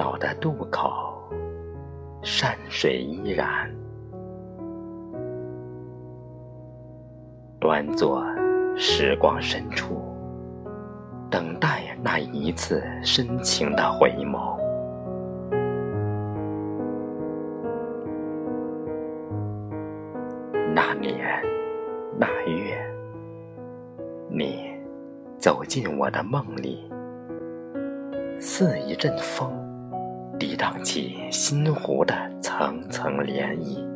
老的渡口，山水依然。端坐时光深处，等待那一次深情的回眸。那年那月，你走进我的梦里，似一阵风，涤荡起心湖的层层涟漪。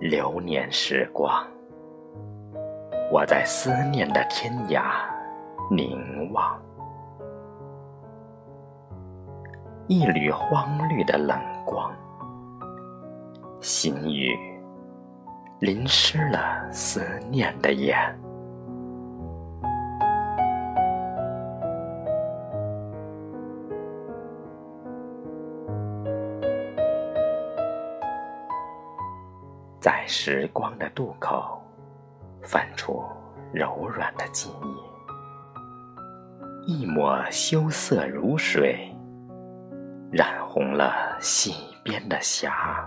流年时光，我在思念的天涯凝望，一缕荒绿的冷光，心雨淋湿了思念的眼。在时光的渡口，泛出柔软的记忆，一抹羞涩如水，染红了溪边的霞。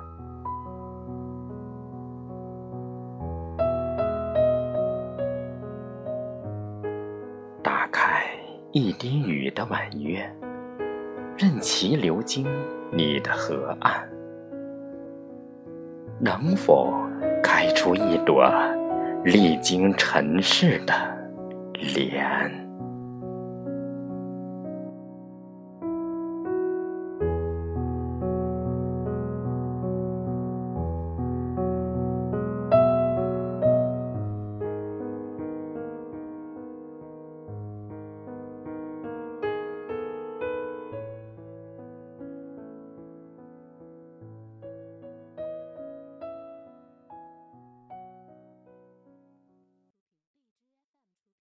一滴雨的婉约，任其流经你的河岸。能否开出一朵历经尘世的莲？